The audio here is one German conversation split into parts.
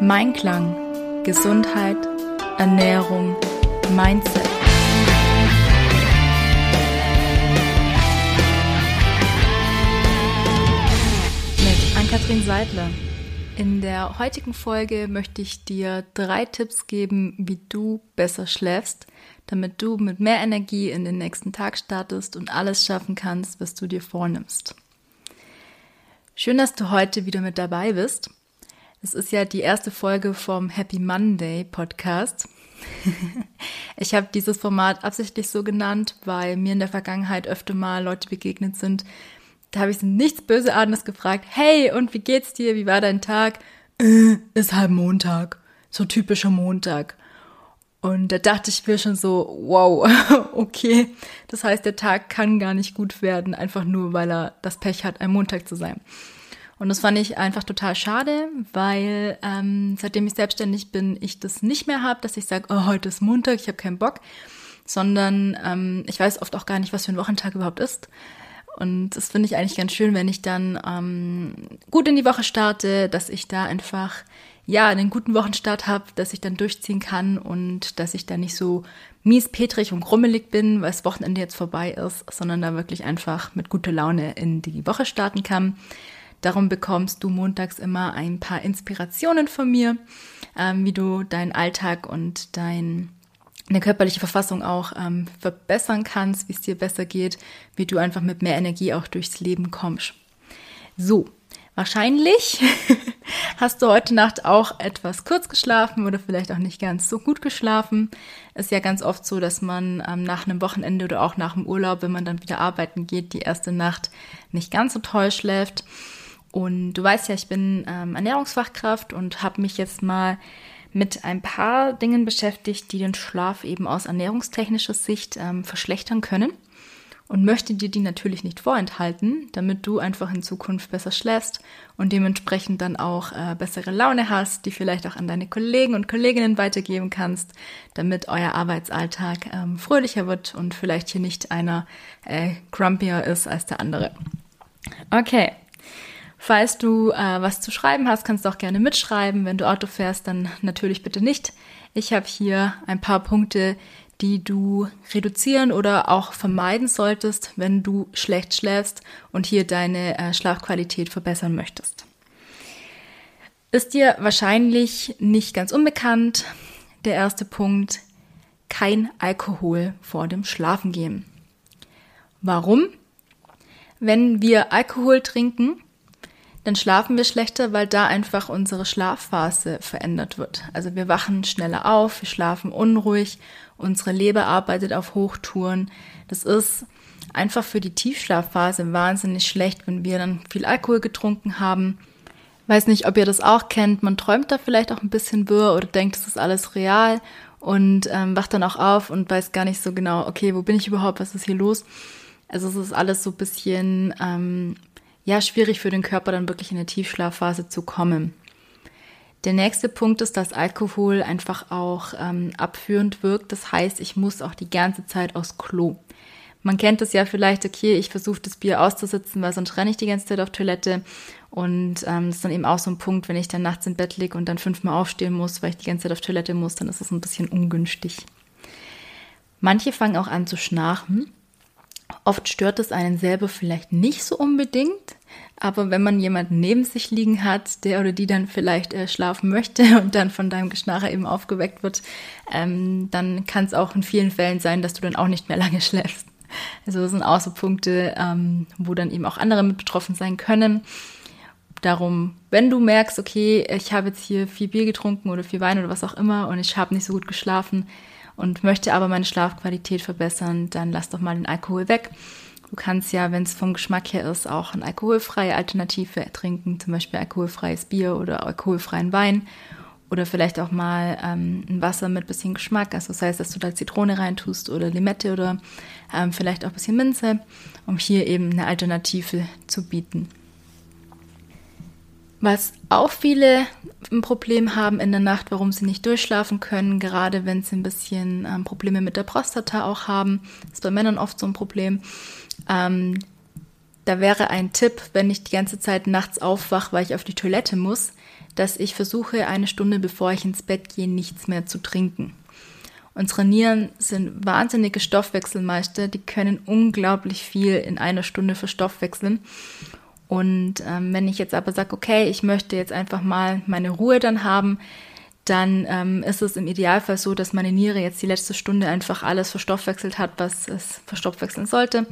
Mein Klang, Gesundheit, Ernährung, Mindset. Mit Ann-Kathrin Seidler. In der heutigen Folge möchte ich dir drei Tipps geben, wie du besser schläfst, damit du mit mehr Energie in den nächsten Tag startest und alles schaffen kannst, was du dir vornimmst. Schön, dass du heute wieder mit dabei bist. Es ist ja die erste Folge vom Happy Monday Podcast. ich habe dieses Format absichtlich so genannt, weil mir in der Vergangenheit öfter mal Leute begegnet sind. Da habe ich sie nichts Böseartiges gefragt. Hey, und wie geht's dir? Wie war dein Tag? Äh, ist halb Montag. So typischer Montag. Und da dachte ich mir schon so, wow, okay. Das heißt, der Tag kann gar nicht gut werden, einfach nur, weil er das Pech hat, ein Montag zu sein. Und das fand ich einfach total schade, weil ähm, seitdem ich selbstständig bin, ich das nicht mehr habe, dass ich sage, oh, heute ist Montag, ich habe keinen Bock, sondern ähm, ich weiß oft auch gar nicht, was für ein Wochentag überhaupt ist. Und das finde ich eigentlich ganz schön, wenn ich dann ähm, gut in die Woche starte, dass ich da einfach ja, einen guten Wochenstart habe, dass ich dann durchziehen kann und dass ich da nicht so mies, petrig und grummelig bin, weil das Wochenende jetzt vorbei ist, sondern da wirklich einfach mit guter Laune in die Woche starten kann. Darum bekommst du montags immer ein paar Inspirationen von mir, ähm, wie du deinen Alltag und dein, deine körperliche Verfassung auch ähm, verbessern kannst, wie es dir besser geht, wie du einfach mit mehr Energie auch durchs Leben kommst. So, Wahrscheinlich hast du heute Nacht auch etwas kurz geschlafen oder vielleicht auch nicht ganz so gut geschlafen. Ist ja ganz oft so, dass man ähm, nach einem Wochenende oder auch nach dem Urlaub, wenn man dann wieder arbeiten geht, die erste Nacht nicht ganz so toll schläft. Und du weißt ja, ich bin ähm, Ernährungsfachkraft und habe mich jetzt mal mit ein paar Dingen beschäftigt, die den Schlaf eben aus ernährungstechnischer Sicht ähm, verschlechtern können und möchte dir die natürlich nicht vorenthalten, damit du einfach in Zukunft besser schläfst und dementsprechend dann auch äh, bessere Laune hast, die vielleicht auch an deine Kollegen und Kolleginnen weitergeben kannst, damit euer Arbeitsalltag ähm, fröhlicher wird und vielleicht hier nicht einer äh, grumpier ist als der andere. Okay. Falls du äh, was zu schreiben hast, kannst du auch gerne mitschreiben. Wenn du Auto fährst, dann natürlich bitte nicht. Ich habe hier ein paar Punkte, die du reduzieren oder auch vermeiden solltest, wenn du schlecht schläfst und hier deine äh, Schlafqualität verbessern möchtest. Ist dir wahrscheinlich nicht ganz unbekannt. Der erste Punkt, kein Alkohol vor dem Schlafengehen. Warum? Wenn wir Alkohol trinken, dann schlafen wir schlechter, weil da einfach unsere Schlafphase verändert wird. Also wir wachen schneller auf, wir schlafen unruhig, unsere Leber arbeitet auf Hochtouren. Das ist einfach für die Tiefschlafphase wahnsinnig schlecht, wenn wir dann viel Alkohol getrunken haben. Weiß nicht, ob ihr das auch kennt. Man träumt da vielleicht auch ein bisschen wirr oder denkt, es ist alles real und ähm, wacht dann auch auf und weiß gar nicht so genau, okay, wo bin ich überhaupt, was ist hier los? Also es ist alles so ein bisschen ähm, ja schwierig für den Körper dann wirklich in eine Tiefschlafphase zu kommen. Der nächste Punkt ist, dass Alkohol einfach auch ähm, abführend wirkt. Das heißt, ich muss auch die ganze Zeit aufs Klo. Man kennt es ja vielleicht, okay, ich versuche das Bier auszusitzen, weil sonst renne ich die ganze Zeit auf Toilette. Und ähm, das ist dann eben auch so ein Punkt, wenn ich dann nachts im Bett liege und dann fünfmal aufstehen muss, weil ich die ganze Zeit auf Toilette muss, dann ist es ein bisschen ungünstig. Manche fangen auch an zu schnarchen. Oft stört es einen selber vielleicht nicht so unbedingt, aber wenn man jemanden neben sich liegen hat, der oder die dann vielleicht äh, schlafen möchte und dann von deinem Geschnarre eben aufgeweckt wird, ähm, dann kann es auch in vielen Fällen sein, dass du dann auch nicht mehr lange schläfst. Also das sind auch so Punkte, ähm, wo dann eben auch andere mit betroffen sein können. Darum, wenn du merkst, okay, ich habe jetzt hier viel Bier getrunken oder viel Wein oder was auch immer und ich habe nicht so gut geschlafen, und möchte aber meine Schlafqualität verbessern, dann lass doch mal den Alkohol weg. Du kannst ja, wenn es vom Geschmack her ist, auch eine alkoholfreie Alternative trinken, zum Beispiel alkoholfreies Bier oder alkoholfreien Wein oder vielleicht auch mal ähm, ein Wasser mit bisschen Geschmack. Also das heißt, dass du da Zitrone reintust oder Limette oder ähm, vielleicht auch ein bisschen Minze, um hier eben eine Alternative zu bieten. Was auch viele ein Problem haben in der Nacht, warum sie nicht durchschlafen können, gerade wenn sie ein bisschen ähm, Probleme mit der Prostata auch haben, ist bei Männern oft so ein Problem. Ähm, Da wäre ein Tipp, wenn ich die ganze Zeit nachts aufwache, weil ich auf die Toilette muss, dass ich versuche, eine Stunde bevor ich ins Bett gehe, nichts mehr zu trinken. Unsere Nieren sind wahnsinnige Stoffwechselmeister, die können unglaublich viel in einer Stunde verstoffwechseln. Und ähm, wenn ich jetzt aber sage, okay, ich möchte jetzt einfach mal meine Ruhe dann haben, dann ähm, ist es im Idealfall so, dass meine Niere jetzt die letzte Stunde einfach alles verstoffwechselt hat, was es verstoffwechseln sollte.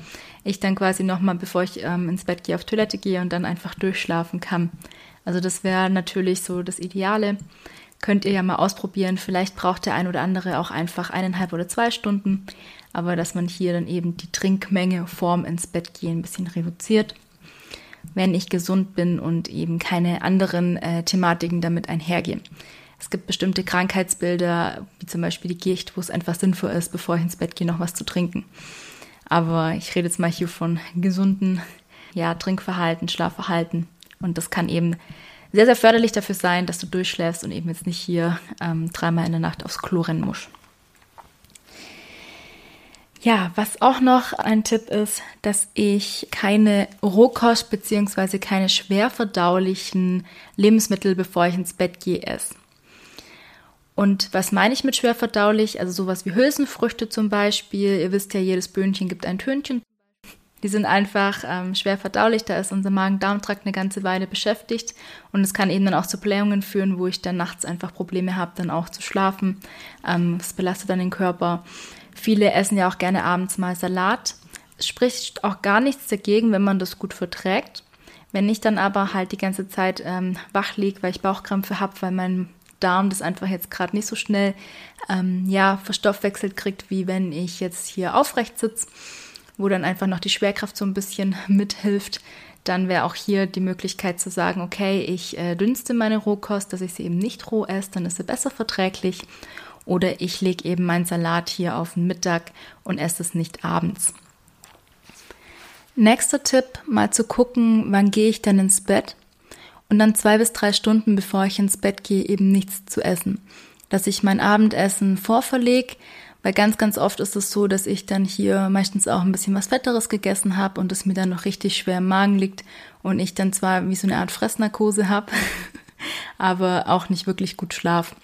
Ich dann quasi nochmal, bevor ich ähm, ins Bett gehe, auf Toilette gehe und dann einfach durchschlafen kann. Also das wäre natürlich so das Ideale. Könnt ihr ja mal ausprobieren. Vielleicht braucht der ein oder andere auch einfach eineinhalb oder zwei Stunden. Aber dass man hier dann eben die Trinkmenge vorm ins Bett gehen ein bisschen reduziert. Wenn ich gesund bin und eben keine anderen äh, Thematiken damit einhergehen. Es gibt bestimmte Krankheitsbilder, wie zum Beispiel die Gicht, wo es einfach sinnvoll ist, bevor ich ins Bett gehe, noch was zu trinken. Aber ich rede jetzt mal hier von gesunden ja, Trinkverhalten, Schlafverhalten. Und das kann eben sehr, sehr förderlich dafür sein, dass du durchschläfst und eben jetzt nicht hier ähm, dreimal in der Nacht aufs Klo rennen musst. Ja, was auch noch ein Tipp ist, dass ich keine Rohkost bzw. keine schwer verdaulichen Lebensmittel, bevor ich ins Bett gehe, esse. Und was meine ich mit schwer verdaulich? Also sowas wie Hülsenfrüchte zum Beispiel. Ihr wisst ja, jedes Böhnchen gibt ein Tönchen. Die sind einfach ähm, schwer verdaulich, da ist unser Magen-Darm-Trakt eine ganze Weile beschäftigt und es kann eben dann auch zu Blähungen führen, wo ich dann nachts einfach Probleme habe, dann auch zu schlafen. Ähm, es belastet dann den Körper. Viele essen ja auch gerne abends mal Salat. Es spricht auch gar nichts dagegen, wenn man das gut verträgt. Wenn ich dann aber halt die ganze Zeit ähm, wach liege, weil ich Bauchkrämpfe habe, weil mein Darm das einfach jetzt gerade nicht so schnell ähm, ja, verstoffwechselt kriegt, wie wenn ich jetzt hier aufrecht sitze wo dann einfach noch die Schwerkraft so ein bisschen mithilft. Dann wäre auch hier die Möglichkeit zu sagen, okay, ich äh, dünste meine Rohkost, dass ich sie eben nicht roh esse, dann ist sie besser verträglich. Oder ich lege eben meinen Salat hier auf den Mittag und esse es nicht abends. Nächster Tipp, mal zu gucken, wann gehe ich denn ins Bett und dann zwei bis drei Stunden bevor ich ins Bett gehe, eben nichts zu essen. Dass ich mein Abendessen vorverlege, weil ganz, ganz oft ist es so, dass ich dann hier meistens auch ein bisschen was Fetteres gegessen habe und es mir dann noch richtig schwer im Magen liegt und ich dann zwar wie so eine Art Fressnarkose habe, aber auch nicht wirklich gut schlaf.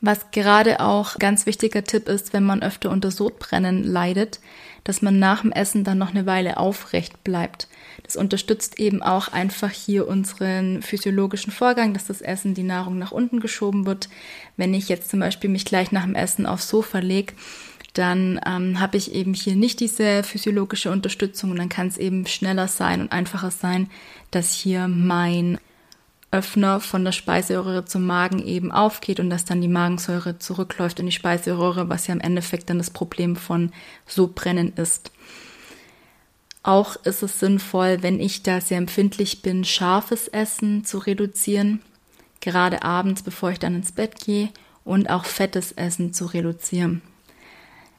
Was gerade auch ganz wichtiger Tipp ist, wenn man öfter unter Sodbrennen leidet, dass man nach dem Essen dann noch eine Weile aufrecht bleibt. Das unterstützt eben auch einfach hier unseren physiologischen Vorgang, dass das Essen, die Nahrung nach unten geschoben wird. Wenn ich jetzt zum Beispiel mich gleich nach dem Essen aufs Sofa lege, dann ähm, habe ich eben hier nicht diese physiologische Unterstützung und dann kann es eben schneller sein und einfacher sein, dass hier mein Öffner von der Speiseröhre zum Magen eben aufgeht und dass dann die Magensäure zurückläuft in die Speiseröhre, was ja im Endeffekt dann das Problem von Sodbrennen ist. Auch ist es sinnvoll, wenn ich da sehr empfindlich bin, scharfes Essen zu reduzieren, gerade abends, bevor ich dann ins Bett gehe, und auch fettes Essen zu reduzieren.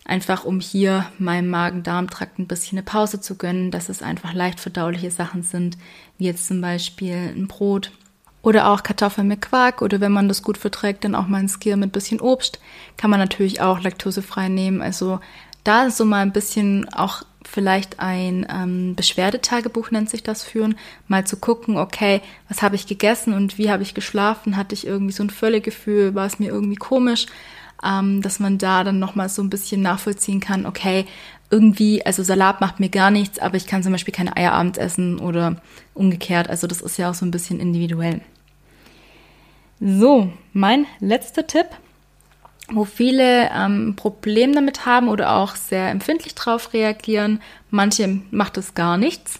Einfach um hier meinem Magen-Darm-Trakt ein bisschen eine Pause zu gönnen, dass es einfach leicht verdauliche Sachen sind, wie jetzt zum Beispiel ein Brot oder auch Kartoffeln mit Quark. Oder wenn man das gut verträgt, dann auch mal ein Skier mit bisschen Obst. Kann man natürlich auch laktosefrei nehmen. Also da ist so mal ein bisschen auch vielleicht ein ähm, Beschwerdetagebuch nennt sich das führen, mal zu gucken, okay, was habe ich gegessen und wie habe ich geschlafen, hatte ich irgendwie so ein Völlegefühl, war es mir irgendwie komisch, ähm, dass man da dann nochmal so ein bisschen nachvollziehen kann, okay, irgendwie, also Salat macht mir gar nichts, aber ich kann zum Beispiel keine Eier abends essen oder umgekehrt, also das ist ja auch so ein bisschen individuell. So, mein letzter Tipp wo viele ähm, Problem damit haben oder auch sehr empfindlich drauf reagieren. Manche macht es gar nichts.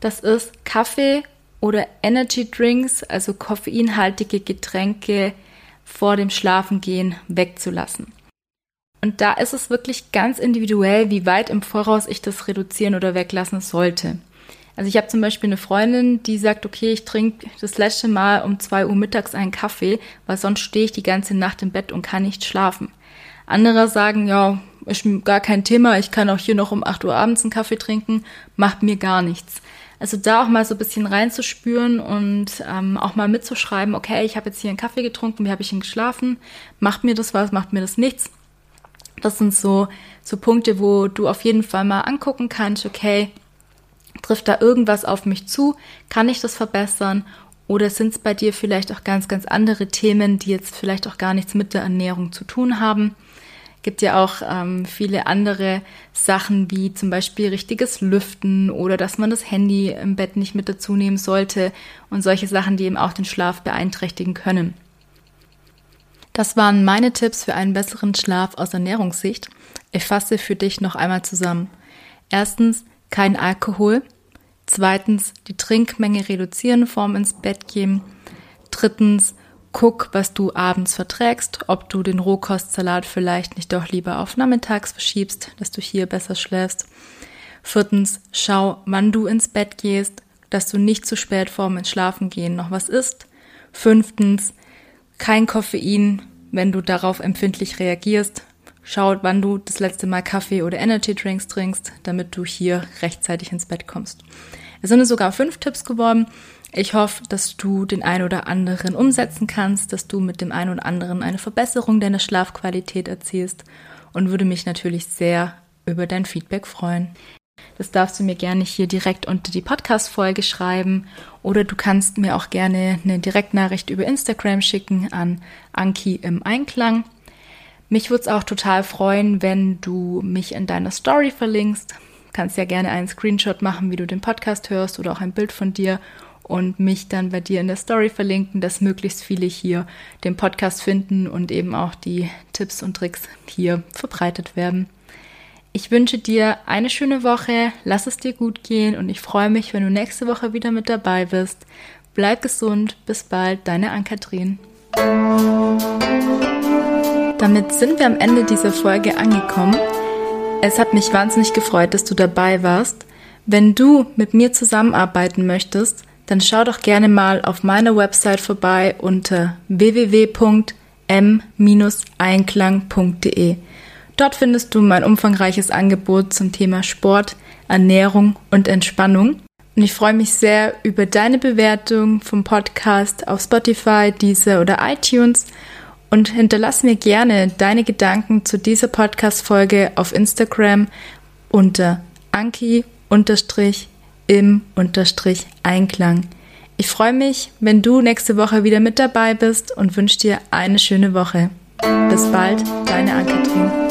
Das ist Kaffee oder Energy Drinks, also koffeinhaltige Getränke vor dem Schlafengehen wegzulassen. Und da ist es wirklich ganz individuell, wie weit im Voraus ich das reduzieren oder weglassen sollte. Also ich habe zum Beispiel eine Freundin, die sagt, okay, ich trinke das letzte Mal um zwei Uhr mittags einen Kaffee, weil sonst stehe ich die ganze Nacht im Bett und kann nicht schlafen. Andere sagen, ja, ist gar kein Thema, ich kann auch hier noch um acht Uhr abends einen Kaffee trinken, macht mir gar nichts. Also da auch mal so ein bisschen reinzuspüren und ähm, auch mal mitzuschreiben, okay, ich habe jetzt hier einen Kaffee getrunken, wie habe ich ihn geschlafen, macht mir das was, macht mir das nichts. Das sind so, so Punkte, wo du auf jeden Fall mal angucken kannst, okay, Trifft da irgendwas auf mich zu? Kann ich das verbessern? Oder sind es bei dir vielleicht auch ganz, ganz andere Themen, die jetzt vielleicht auch gar nichts mit der Ernährung zu tun haben? Gibt ja auch ähm, viele andere Sachen wie zum Beispiel richtiges Lüften oder dass man das Handy im Bett nicht mit dazu nehmen sollte und solche Sachen, die eben auch den Schlaf beeinträchtigen können. Das waren meine Tipps für einen besseren Schlaf aus Ernährungssicht. Ich fasse für dich noch einmal zusammen. Erstens, kein Alkohol. Zweitens, die Trinkmenge reduzieren vorm ins Bett gehen. Drittens, guck, was du abends verträgst, ob du den Rohkostsalat vielleicht nicht doch lieber auf nachmittags verschiebst, dass du hier besser schläfst. Viertens, schau, wann du ins Bett gehst, dass du nicht zu spät vorm ins Schlafen gehen noch was isst. Fünftens, kein Koffein, wenn du darauf empfindlich reagierst. Schau, wann du das letzte Mal Kaffee oder Energy Drinks trinkst, damit du hier rechtzeitig ins Bett kommst. Es sind sogar fünf Tipps geworden. Ich hoffe, dass du den einen oder anderen umsetzen kannst, dass du mit dem einen oder anderen eine Verbesserung deiner Schlafqualität erzielst und würde mich natürlich sehr über dein Feedback freuen. Das darfst du mir gerne hier direkt unter die Podcast-Folge schreiben oder du kannst mir auch gerne eine Direktnachricht über Instagram schicken an Anki im Einklang. Mich würde es auch total freuen, wenn du mich in deiner Story verlinkst. Kannst ja gerne einen Screenshot machen, wie du den Podcast hörst oder auch ein Bild von dir und mich dann bei dir in der Story verlinken, dass möglichst viele hier den Podcast finden und eben auch die Tipps und Tricks hier verbreitet werden. Ich wünsche dir eine schöne Woche, lass es dir gut gehen und ich freue mich, wenn du nächste Woche wieder mit dabei bist. Bleib gesund, bis bald, deine Ann-Kathrin. Damit sind wir am Ende dieser Folge angekommen. Es hat mich wahnsinnig gefreut, dass du dabei warst. Wenn du mit mir zusammenarbeiten möchtest, dann schau doch gerne mal auf meiner Website vorbei unter www.m-einklang.de. Dort findest du mein umfangreiches Angebot zum Thema Sport, Ernährung und Entspannung. Und ich freue mich sehr über deine Bewertung vom Podcast auf Spotify, Deezer oder iTunes und hinterlass mir gerne deine Gedanken zu dieser Podcast-Folge auf Instagram unter anki im Unterstrich Einklang. Ich freue mich, wenn du nächste Woche wieder mit dabei bist und wünsche dir eine schöne Woche. Bis bald, deine Ann-Kathrin.